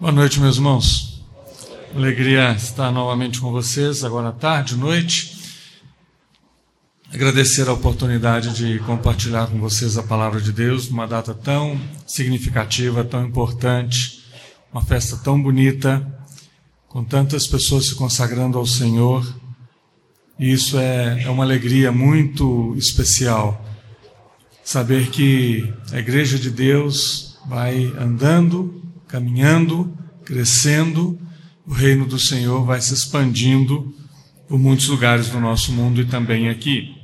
Boa noite, meus irmãos. Alegria estar novamente com vocês, agora à tarde, noite. Agradecer a oportunidade de compartilhar com vocês a palavra de Deus numa data tão significativa, tão importante, uma festa tão bonita, com tantas pessoas se consagrando ao Senhor. E isso é, é uma alegria muito especial. Saber que a Igreja de Deus vai andando caminhando, crescendo, o reino do Senhor vai se expandindo por muitos lugares do nosso mundo e também aqui.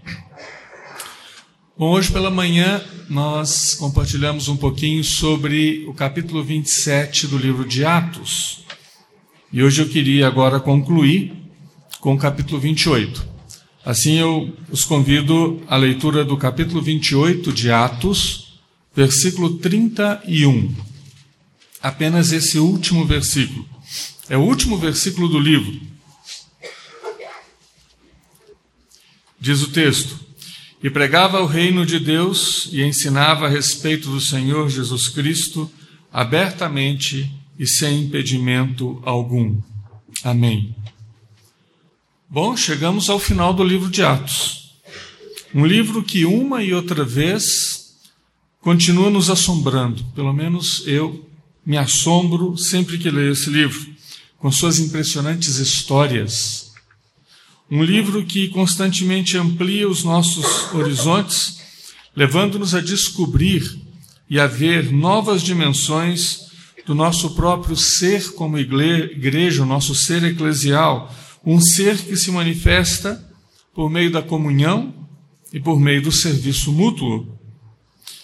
Bom, hoje pela manhã nós compartilhamos um pouquinho sobre o capítulo 27 do livro de Atos. E hoje eu queria agora concluir com o capítulo 28. Assim eu os convido à leitura do capítulo 28 de Atos, versículo 31 apenas esse último versículo. É o último versículo do livro. Diz o texto: E pregava o reino de Deus e ensinava a respeito do Senhor Jesus Cristo abertamente e sem impedimento algum. Amém. Bom, chegamos ao final do livro de Atos. Um livro que uma e outra vez continua nos assombrando, pelo menos eu me assombro sempre que leio esse livro, com suas impressionantes histórias. Um livro que constantemente amplia os nossos horizontes, levando-nos a descobrir e a ver novas dimensões do nosso próprio ser como igreja, o nosso ser eclesial, um ser que se manifesta por meio da comunhão e por meio do serviço mútuo.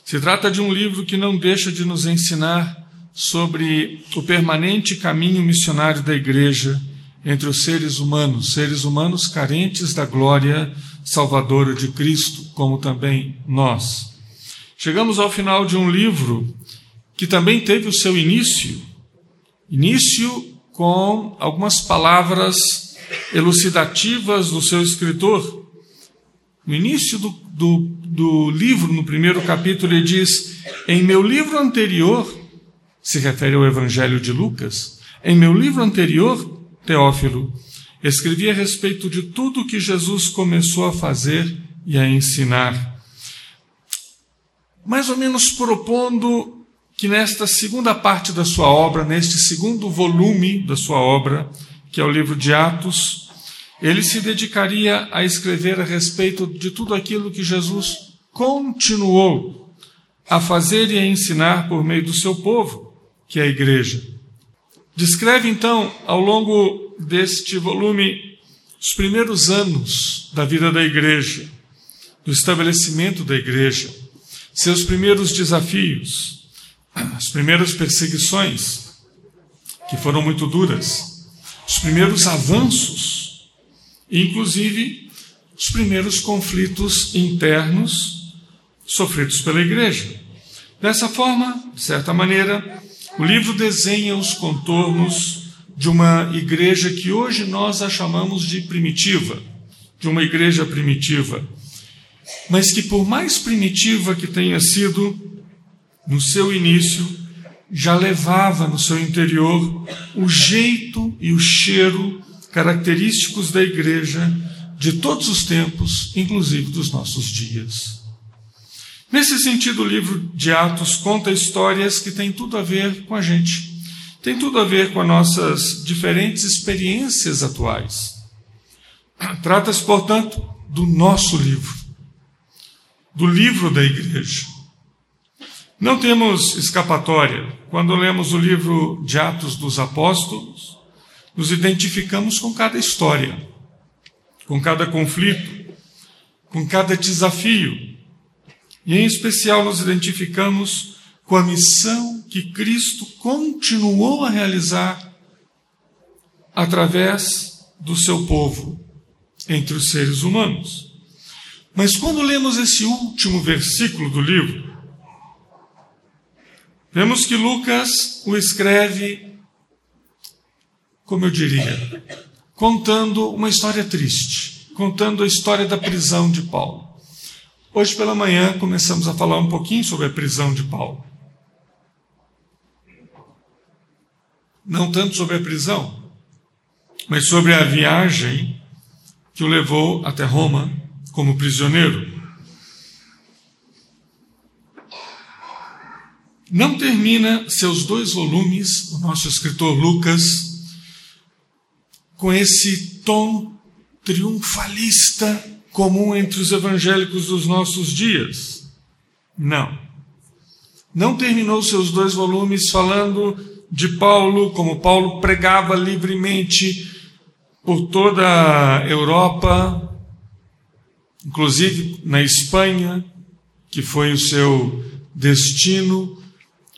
Se trata de um livro que não deixa de nos ensinar sobre o permanente caminho missionário da igreja entre os seres humanos, seres humanos carentes da glória salvadora de Cristo, como também nós. Chegamos ao final de um livro que também teve o seu início, início com algumas palavras elucidativas do seu escritor. No início do, do, do livro, no primeiro capítulo, ele diz: Em meu livro anterior, se refere ao Evangelho de Lucas, em meu livro anterior, Teófilo, escrevi a respeito de tudo o que Jesus começou a fazer e a ensinar. Mais ou menos propondo que nesta segunda parte da sua obra, neste segundo volume da sua obra, que é o livro de Atos, ele se dedicaria a escrever a respeito de tudo aquilo que Jesus continuou a fazer e a ensinar por meio do seu povo que é a igreja. Descreve então, ao longo deste volume, os primeiros anos da vida da igreja, do estabelecimento da igreja, seus primeiros desafios, as primeiras perseguições, que foram muito duras, os primeiros avanços, inclusive os primeiros conflitos internos sofridos pela igreja. Dessa forma, de certa maneira, o livro desenha os contornos de uma igreja que hoje nós a chamamos de primitiva, de uma igreja primitiva, mas que, por mais primitiva que tenha sido, no seu início, já levava no seu interior o jeito e o cheiro característicos da igreja de todos os tempos, inclusive dos nossos dias. Nesse sentido, o livro de Atos conta histórias que têm tudo a ver com a gente, tem tudo a ver com as nossas diferentes experiências atuais. Trata-se, portanto, do nosso livro, do livro da igreja. Não temos escapatória. Quando lemos o livro de Atos dos Apóstolos, nos identificamos com cada história, com cada conflito, com cada desafio e em especial nos identificamos com a missão que Cristo continuou a realizar através do seu povo entre os seres humanos. Mas quando lemos esse último versículo do livro, vemos que Lucas o escreve, como eu diria, contando uma história triste, contando a história da prisão de Paulo. Hoje pela manhã começamos a falar um pouquinho sobre a prisão de Paulo. não tanto sobre a prisão, mas sobre a viagem que o levou até Roma como prisioneiro. Não termina seus dois volumes, o nosso escritor Lucas, com esse tom triunfalista comum entre os evangélicos dos nossos dias. Não. Não terminou seus dois volumes falando de Paulo, como Paulo pregava livremente por toda a Europa, inclusive na Espanha, que foi o seu destino,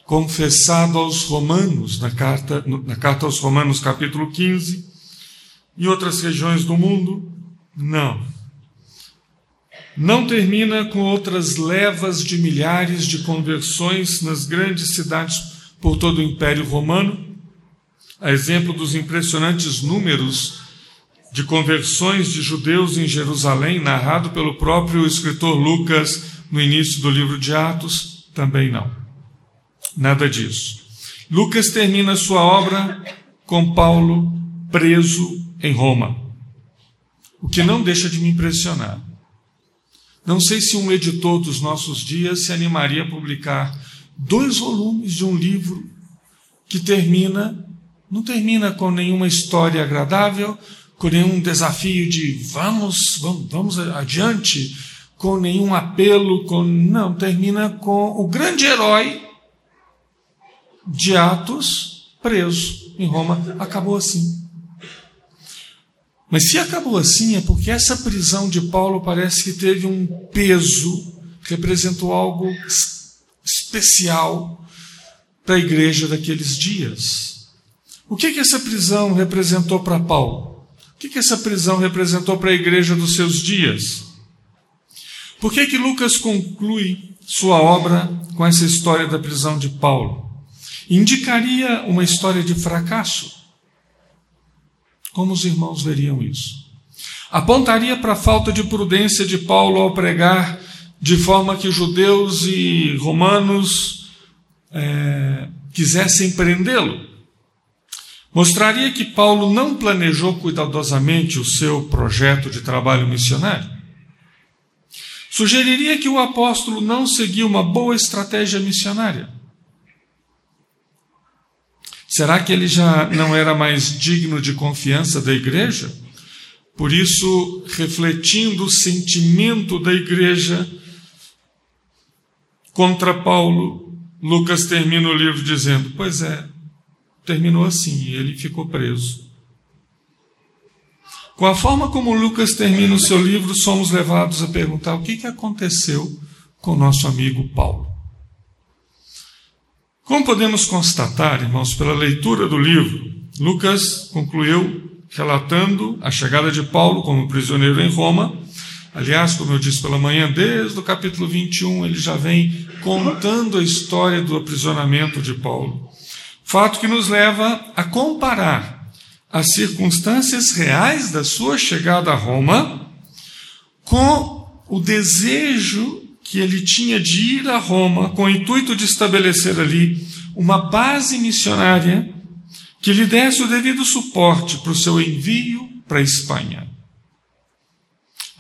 confessado aos Romanos, na carta, na carta aos Romanos, capítulo 15, e outras regiões do mundo. Não. Não termina com outras levas de milhares de conversões nas grandes cidades por todo o Império Romano, a exemplo dos impressionantes números de conversões de judeus em Jerusalém, narrado pelo próprio escritor Lucas no início do livro de Atos, também não. Nada disso. Lucas termina sua obra com Paulo preso em Roma, o que não deixa de me impressionar. Não sei se um editor dos nossos dias se animaria a publicar dois volumes de um livro que termina, não termina com nenhuma história agradável, com nenhum desafio de vamos, vamos, vamos adiante, com nenhum apelo, com não, termina com o grande herói de Atos preso em Roma. Acabou assim. Mas se acabou assim, é porque essa prisão de Paulo parece que teve um peso, representou algo especial para a igreja daqueles dias. O que, que essa prisão representou para Paulo? O que, que essa prisão representou para a igreja dos seus dias? Por que, que Lucas conclui sua obra com essa história da prisão de Paulo? Indicaria uma história de fracasso? Como os irmãos veriam isso? Apontaria para a falta de prudência de Paulo ao pregar de forma que judeus e romanos é, quisessem prendê-lo. Mostraria que Paulo não planejou cuidadosamente o seu projeto de trabalho missionário. Sugeriria que o apóstolo não seguiu uma boa estratégia missionária. Será que ele já não era mais digno de confiança da igreja? Por isso, refletindo o sentimento da igreja contra Paulo, Lucas termina o livro dizendo: Pois é, terminou assim, ele ficou preso. Com a forma como Lucas termina o seu livro, somos levados a perguntar o que, aconteceu com nosso amigo Paulo. Como podemos constatar, irmãos, pela leitura do livro, Lucas concluiu relatando a chegada de Paulo como prisioneiro em Roma. Aliás, como eu disse pela manhã, desde o capítulo 21 ele já vem contando a história do aprisionamento de Paulo. Fato que nos leva a comparar as circunstâncias reais da sua chegada a Roma com o desejo que ele tinha de ir a Roma com o intuito de estabelecer ali uma base missionária que lhe desse o devido suporte para o seu envio para a Espanha.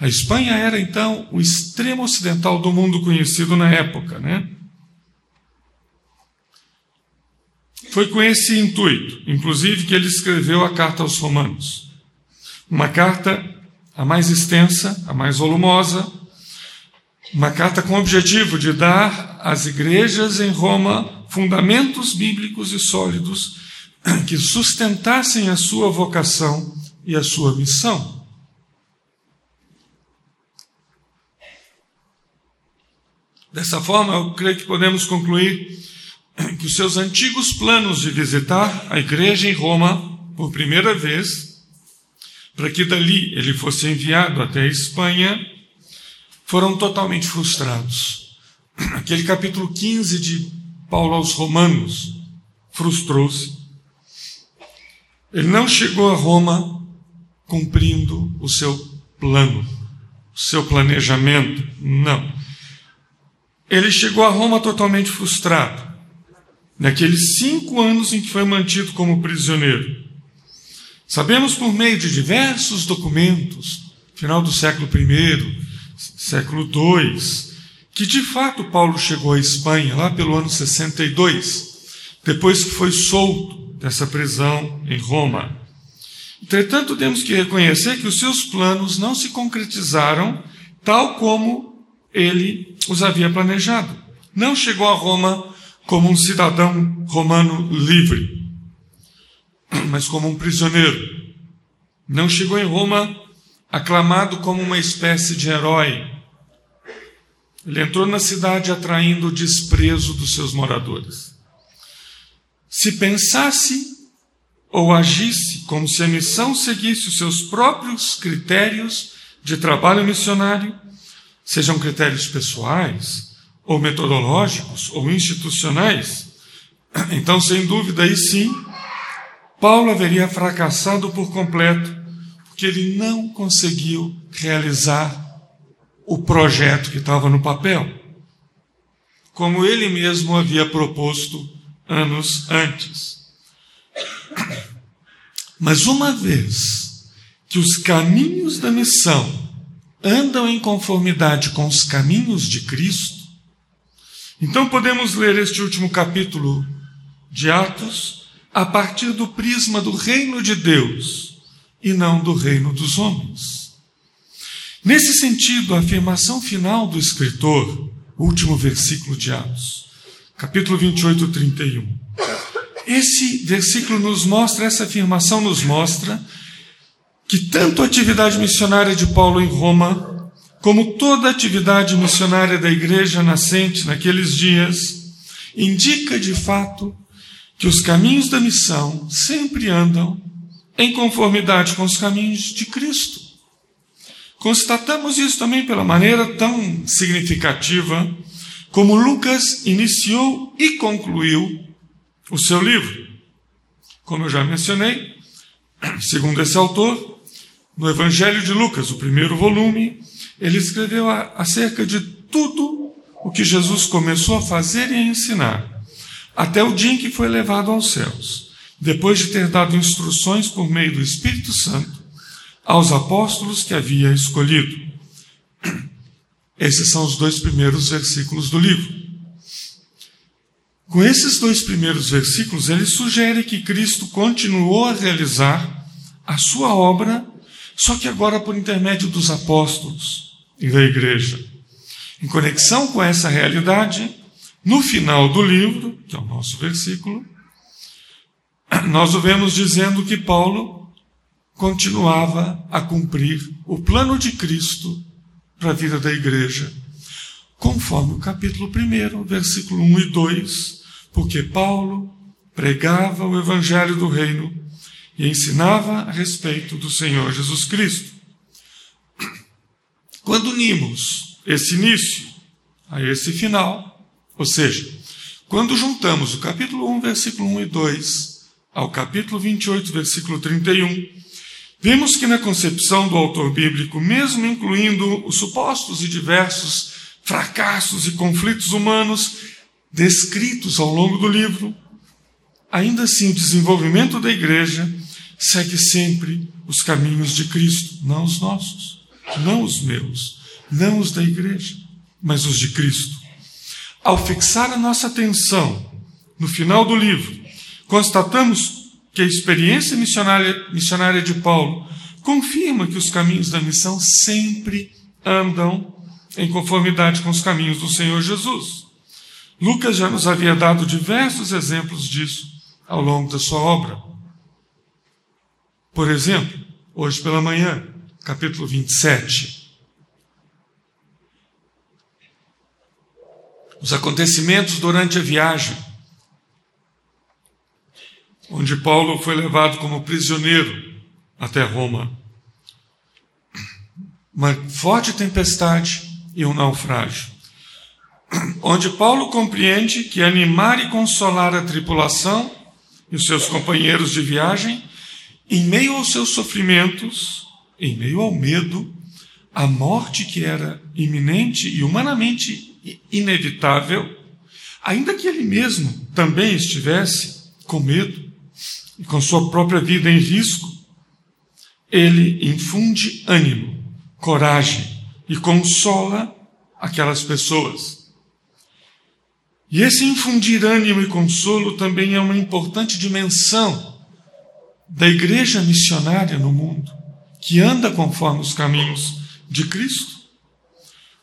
A Espanha era então o extremo ocidental do mundo conhecido na época, né? Foi com esse intuito, inclusive, que ele escreveu a carta aos Romanos. Uma carta a mais extensa, a mais volumosa, uma carta com o objetivo de dar às igrejas em Roma fundamentos bíblicos e sólidos que sustentassem a sua vocação e a sua missão. Dessa forma, eu creio que podemos concluir que os seus antigos planos de visitar a igreja em Roma por primeira vez, para que dali ele fosse enviado até a Espanha, foram totalmente frustrados. Aquele capítulo 15 de Paulo aos Romanos frustrou-se. Ele não chegou a Roma cumprindo o seu plano, o seu planejamento. Não. Ele chegou a Roma totalmente frustrado. naqueles cinco anos em que foi mantido como prisioneiro. Sabemos por meio de diversos documentos, final do século I, século II, que de fato Paulo chegou à Espanha lá pelo ano 62, depois que foi solto dessa prisão em Roma. Entretanto, temos que reconhecer que os seus planos não se concretizaram tal como ele os havia planejado. Não chegou a Roma como um cidadão romano livre, mas como um prisioneiro. Não chegou em Roma aclamado como uma espécie de herói. Ele entrou na cidade atraindo o desprezo dos seus moradores. Se pensasse ou agisse como se a missão seguisse os seus próprios critérios de trabalho missionário, sejam critérios pessoais, ou metodológicos, ou institucionais, então, sem dúvida, aí sim, Paulo haveria fracassado por completo, porque ele não conseguiu realizar o projeto que estava no papel, como ele mesmo havia proposto anos antes. Mas uma vez que os caminhos da missão andam em conformidade com os caminhos de Cristo, então podemos ler este último capítulo de Atos a partir do prisma do reino de Deus e não do reino dos homens. Nesse sentido, a afirmação final do escritor, último versículo de Atos, capítulo 28, 31. Esse versículo nos mostra, essa afirmação nos mostra que tanto a atividade missionária de Paulo em Roma, como toda a atividade missionária da igreja nascente naqueles dias, indica de fato que os caminhos da missão sempre andam em conformidade com os caminhos de Cristo. Constatamos isso também pela maneira tão significativa como Lucas iniciou e concluiu o seu livro. Como eu já mencionei, segundo esse autor, no Evangelho de Lucas, o primeiro volume, ele escreveu acerca de tudo o que Jesus começou a fazer e a ensinar, até o dia em que foi levado aos céus, depois de ter dado instruções por meio do Espírito Santo aos apóstolos que havia escolhido. Esses são os dois primeiros versículos do livro. Com esses dois primeiros versículos, ele sugere que Cristo continuou a realizar a sua obra, só que agora por intermédio dos apóstolos e da igreja. Em conexão com essa realidade, no final do livro, que é o nosso versículo, nós o vemos dizendo que Paulo continuava a cumprir o plano de Cristo para a vida da igreja conforme o capítulo 1, versículo 1 e 2, porque Paulo pregava o evangelho do reino e ensinava a respeito do Senhor Jesus Cristo. Quando unimos esse início a esse final, ou seja, quando juntamos o capítulo 1, versículo 1 e 2 ao capítulo 28, versículo 31, vemos que na concepção do autor bíblico, mesmo incluindo os supostos e diversos fracassos e conflitos humanos descritos ao longo do livro, ainda assim o desenvolvimento da igreja segue sempre os caminhos de Cristo, não os nossos, não os meus, não os da igreja, mas os de Cristo. Ao fixar a nossa atenção no final do livro, constatamos que a experiência missionária, missionária de Paulo confirma que os caminhos da missão sempre andam em conformidade com os caminhos do Senhor Jesus. Lucas já nos havia dado diversos exemplos disso ao longo da sua obra. Por exemplo, hoje pela manhã, capítulo 27. Os acontecimentos durante a viagem, onde Paulo foi levado como prisioneiro até Roma. Uma forte tempestade e um naufrágio. Onde Paulo compreende que animar e consolar a tripulação e os seus companheiros de viagem, em meio aos seus sofrimentos, em meio ao medo, a morte que era iminente e humanamente inevitável, Ainda que ele mesmo também estivesse com medo e com sua própria vida em risco, ele infunde ânimo, coragem e consola aquelas pessoas. E esse infundir ânimo e consolo também é uma importante dimensão da igreja missionária no mundo, que anda conforme os caminhos de Cristo,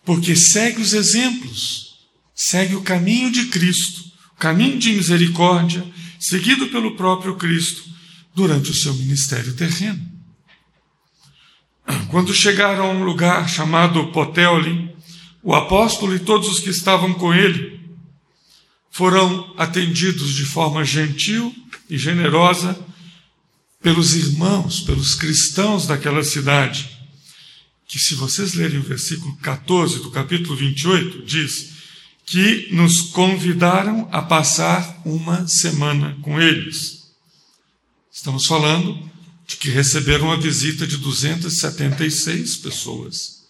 porque segue os exemplos, segue o caminho de Cristo, o caminho de misericórdia, seguido pelo próprio Cristo durante o seu ministério terreno. Quando chegaram a um lugar chamado Poteoli, o apóstolo e todos os que estavam com ele foram atendidos de forma gentil e generosa pelos irmãos, pelos cristãos daquela cidade. Que, se vocês lerem o versículo 14 do capítulo 28, diz que nos convidaram a passar uma semana com eles. Estamos falando de que receberam a visita de 276 pessoas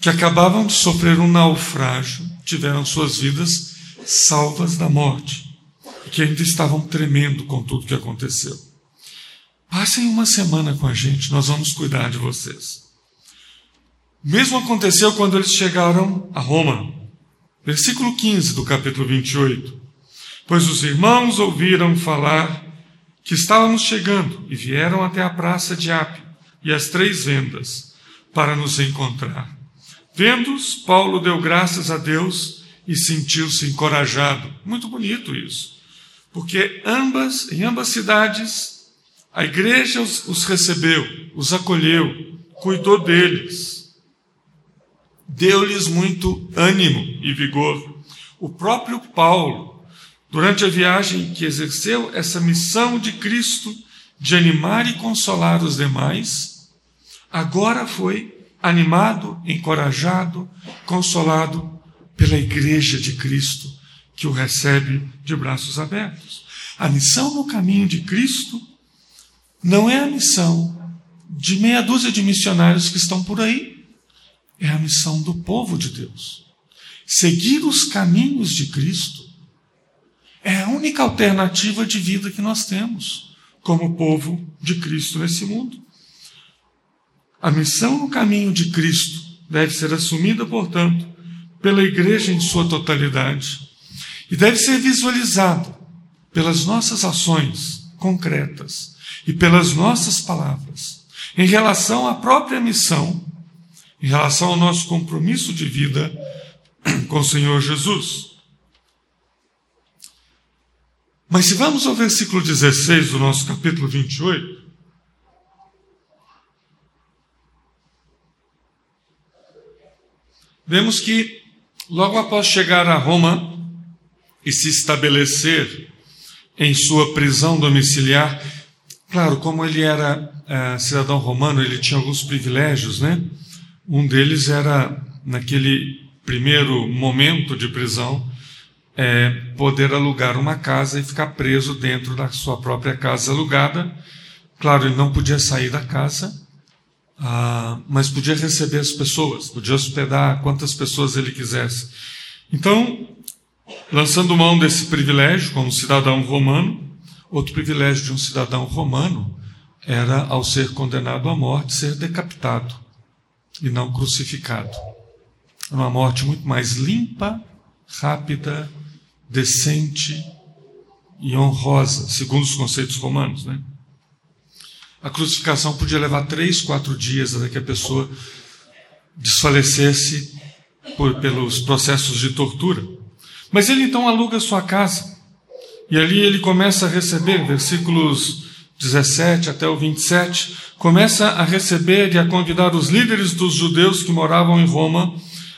que acabavam de sofrer um naufrágio, tiveram suas vidas salvas da morte, e que ainda estavam tremendo com tudo que aconteceu. Passem uma semana com a gente, nós vamos cuidar de vocês. Mesmo aconteceu quando eles chegaram a Roma. Versículo 15 do capítulo 28. Pois os irmãos ouviram falar que estávamos chegando e vieram até a praça de Apio e as três vendas para nos encontrar. Vendo-os, Paulo deu graças a Deus e sentiu-se encorajado. Muito bonito isso. Porque ambas, em ambas cidades, a igreja os, os recebeu, os acolheu, cuidou deles, deu-lhes muito ânimo e vigor. O próprio Paulo, durante a viagem que exerceu essa missão de Cristo de animar e consolar os demais, agora foi animado, encorajado, consolado pela Igreja de Cristo, que o recebe de braços abertos. A missão no caminho de Cristo não é a missão de meia dúzia de missionários que estão por aí, é a missão do povo de Deus. Seguir os caminhos de Cristo é a única alternativa de vida que nós temos como povo de Cristo nesse mundo. A missão no caminho de Cristo deve ser assumida, portanto, pela igreja em sua totalidade e deve ser visualizada pelas nossas ações concretas e pelas nossas palavras em relação à própria missão, em relação ao nosso compromisso de vida com o Senhor Jesus. Mas se vamos ao versículo 16 do nosso capítulo 28, Vemos que, logo após chegar a Roma e se estabelecer em sua prisão domiciliar, claro, como ele era é, cidadão romano, ele tinha alguns privilégios, né? Um deles era, naquele primeiro momento de prisão, é, poder alugar uma casa e ficar preso dentro da sua própria casa alugada. Claro, ele não podia sair da casa, ah, mas podia receber as pessoas, podia hospedar quantas pessoas ele quisesse. Então, lançando mão desse privilégio como cidadão romano, outro privilégio de um cidadão romano era, ao ser condenado à morte, ser decapitado e não crucificado. Uma morte muito mais limpa, rápida, decente e honrosa, segundo os conceitos romanos, né? a crucificação podia levar três, quatro dias até que a pessoa desfalecesse por, pelos processos de tortura. Mas ele então aluga sua casa. E ali ele começa a receber, versículos 17 até o 27, começa a receber e a convidar os líderes dos judeus que moravam em Roma,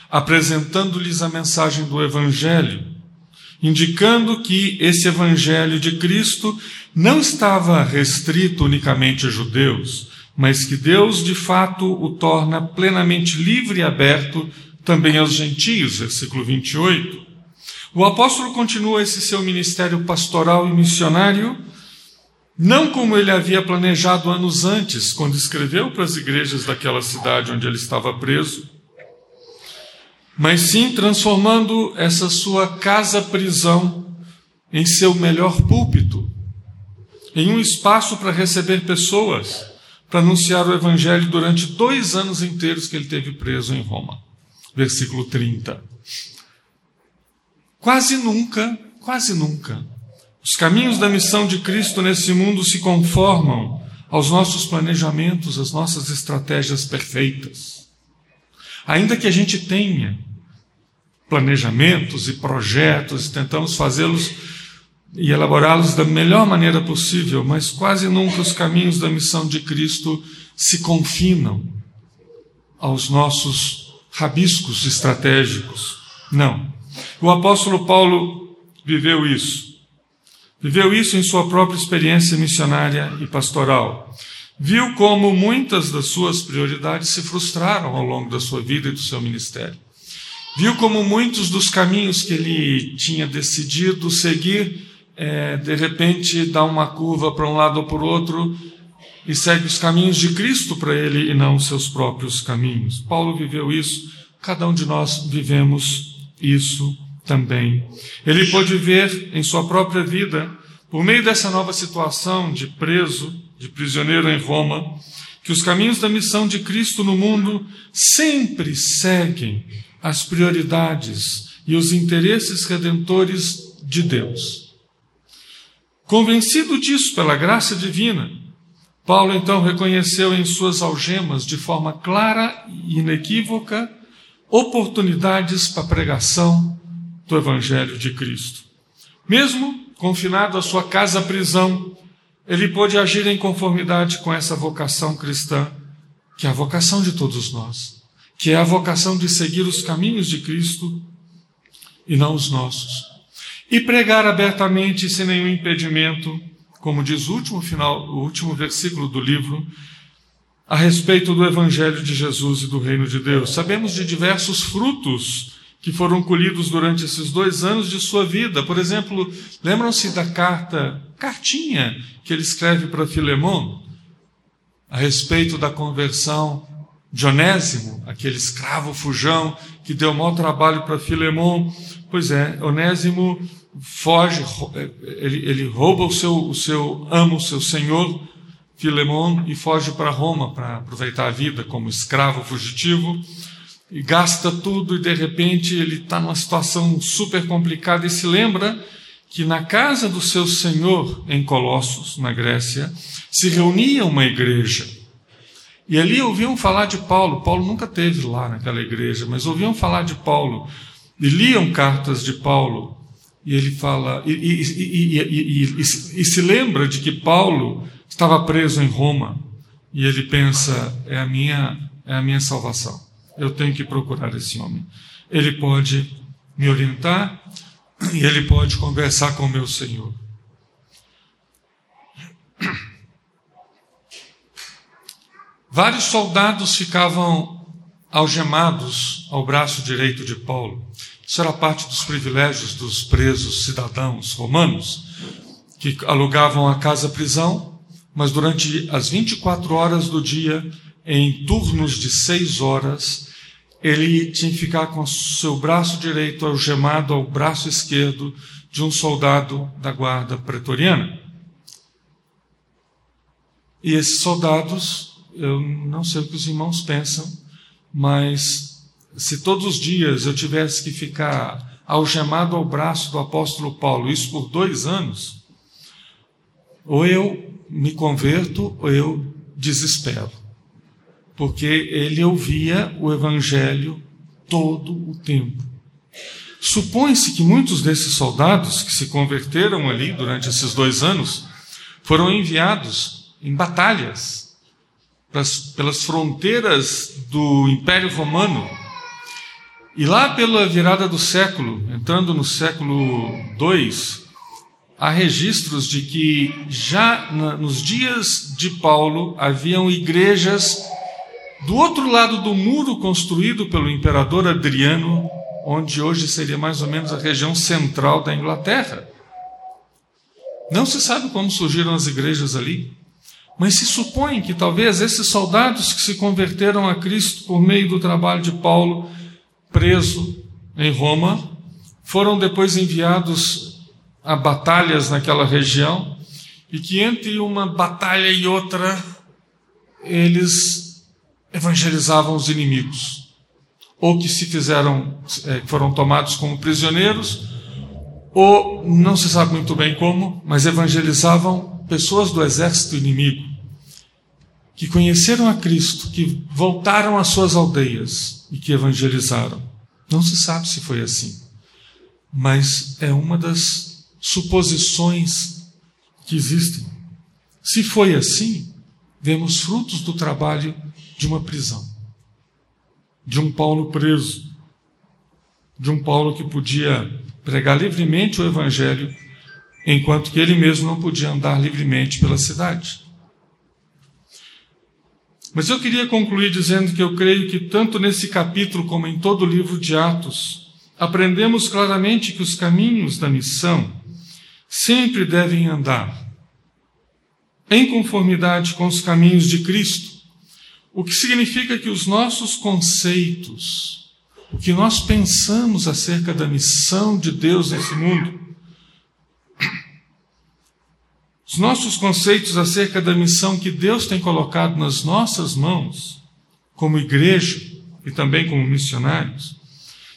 apresentando-lhes a mensagem do Evangelho, indicando que esse Evangelho de Cristo não estava restrito unicamente a judeus, mas que Deus de fato o torna plenamente livre e aberto também aos gentios, versículo 28. O apóstolo continua esse seu ministério pastoral e missionário, não como ele havia planejado anos antes, quando escreveu para as igrejas daquela cidade onde ele estava preso, mas sim transformando essa sua casa-prisão em seu melhor púlpito, em um espaço para receber pessoas, para anunciar o Evangelho durante dois anos inteiros que ele teve preso em Roma. Versículo 30. Quase nunca, quase nunca, os caminhos da missão de Cristo nesse mundo se conformam aos nossos planejamentos, às nossas estratégias perfeitas. Ainda que a gente tenha planejamentos e projetos, tentamos fazê-los e elaborá-los da melhor maneira possível, mas quase nunca os caminhos da missão de Cristo se confinam aos nossos rabiscos estratégicos. Não. O apóstolo Paulo viveu isso. Viveu isso em sua própria experiência missionária e pastoral. Viu como muitas das suas prioridades se frustraram ao longo da sua vida e do seu ministério. Viu como muitos dos caminhos que ele tinha decidido seguir, é, de repente dá uma curva para um lado ou para o outro e segue os caminhos de Cristo para ele e não os seus próprios caminhos. Paulo viveu isso, cada um de nós vivemos isso também. Ele pôde ver em sua própria vida, por meio dessa nova situação de preso, de prisioneiro em Roma, que os caminhos da missão de Cristo no mundo sempre seguem as prioridades e os interesses redentores de Deus. Convencido disso pela graça divina, Paulo então reconheceu em suas algemas, de forma clara e inequívoca, oportunidades para pregação do Evangelho de Cristo. Mesmo confinado à sua casa-prisão, ele pôde agir em conformidade com essa vocação cristã, que é a vocação de todos nós que é a vocação de seguir os caminhos de Cristo e não os nossos. E pregar abertamente sem nenhum impedimento, como diz o último final, o último versículo do livro, a respeito do evangelho de Jesus e do reino de Deus. Sabemos de diversos frutos que foram colhidos durante esses dois anos de sua vida. Por exemplo, lembram-se da carta, cartinha que ele escreve para Filemão a respeito da conversão de Onésimo, aquele escravo fujão que deu mau trabalho para Filemão. Pois é, Onésimo foge, é, ele, ele rouba o seu, o seu amo, o seu senhor, Filemão, e foge para Roma para aproveitar a vida como escravo fugitivo. E gasta tudo, e de repente ele está numa situação super complicada e se lembra que na casa do seu senhor, em Colossos, na Grécia, se reunia uma igreja. E ali ouviam falar de Paulo. Paulo nunca teve lá naquela igreja, mas ouviam falar de Paulo. E liam cartas de Paulo. E ele fala, e, e, e, e, se lembra de que Paulo estava preso em Roma. E ele pensa: é a minha, é a minha salvação. Eu tenho que procurar esse homem. Ele pode me orientar e ele pode conversar com o meu Senhor. Vários soldados ficavam algemados ao braço direito de Paulo. Isso era parte dos privilégios dos presos cidadãos romanos, que alugavam a casa-prisão, mas durante as 24 horas do dia, em turnos de seis horas, ele tinha que ficar com o seu braço direito algemado ao braço esquerdo de um soldado da guarda pretoriana. E esses soldados eu não sei o que os irmãos pensam, mas se todos os dias eu tivesse que ficar algemado ao braço do apóstolo Paulo, isso por dois anos, ou eu me converto ou eu desespero, porque ele ouvia o evangelho todo o tempo. Supõe-se que muitos desses soldados que se converteram ali durante esses dois anos foram enviados em batalhas pelas fronteiras do Império Romano. E lá pela virada do século, entrando no século II, há registros de que já nos dias de Paulo haviam igrejas do outro lado do muro construído pelo imperador Adriano, onde hoje seria mais ou menos a região central da Inglaterra. Não se sabe como surgiram as igrejas ali. Mas se supõe que talvez esses soldados que se converteram a Cristo por meio do trabalho de Paulo preso em Roma, foram depois enviados a batalhas naquela região e que entre uma batalha e outra eles evangelizavam os inimigos, ou que se fizeram, é, foram tomados como prisioneiros, ou não se sabe muito bem como, mas evangelizavam pessoas do exército inimigo que conheceram a Cristo, que voltaram às suas aldeias e que evangelizaram. Não se sabe se foi assim, mas é uma das suposições que existem. Se foi assim, vemos frutos do trabalho de uma prisão, de um Paulo preso, de um Paulo que podia pregar livremente o Evangelho, enquanto que ele mesmo não podia andar livremente pela cidade. Mas eu queria concluir dizendo que eu creio que, tanto nesse capítulo como em todo o livro de Atos, aprendemos claramente que os caminhos da missão sempre devem andar em conformidade com os caminhos de Cristo, o que significa que os nossos conceitos, o que nós pensamos acerca da missão de Deus nesse mundo, os nossos conceitos acerca da missão que Deus tem colocado nas nossas mãos, como igreja e também como missionários,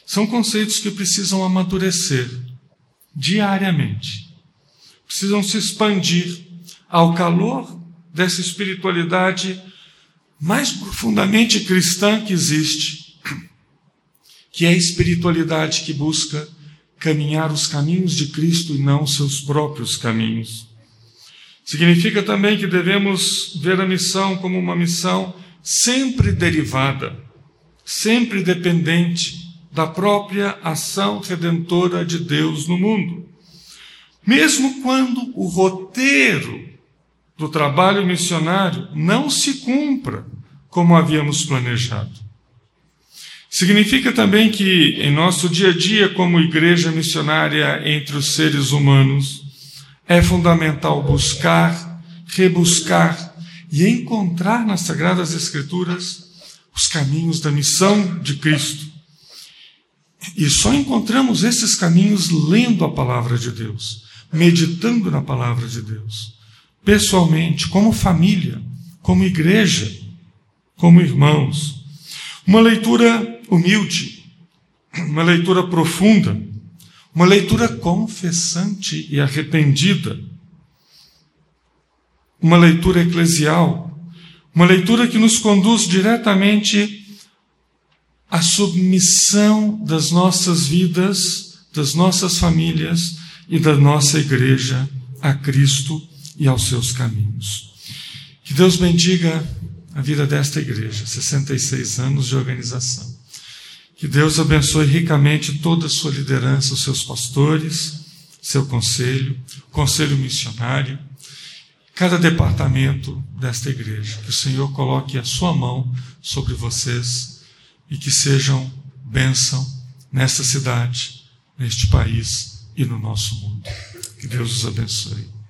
são conceitos que precisam amadurecer diariamente, precisam se expandir ao calor dessa espiritualidade mais profundamente cristã que existe, que é a espiritualidade que busca caminhar os caminhos de Cristo e não seus próprios caminhos. Significa também que devemos ver a missão como uma missão sempre derivada, sempre dependente da própria ação redentora de Deus no mundo. Mesmo quando o roteiro do trabalho missionário não se cumpra como havíamos planejado. Significa também que em nosso dia a dia, como igreja missionária entre os seres humanos, é fundamental buscar, rebuscar e encontrar nas Sagradas Escrituras os caminhos da missão de Cristo. E só encontramos esses caminhos lendo a palavra de Deus, meditando na palavra de Deus, pessoalmente, como família, como igreja, como irmãos. Uma leitura humilde, uma leitura profunda, uma leitura confessante e arrependida. Uma leitura eclesial. Uma leitura que nos conduz diretamente à submissão das nossas vidas, das nossas famílias e da nossa igreja a Cristo e aos seus caminhos. Que Deus bendiga a vida desta igreja, 66 anos de organização. Que Deus abençoe ricamente toda a sua liderança, os seus pastores, seu conselho, conselho missionário, cada departamento desta igreja. Que o Senhor coloque a sua mão sobre vocês e que sejam bênção nesta cidade, neste país e no nosso mundo. Que Deus os abençoe.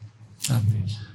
Amém.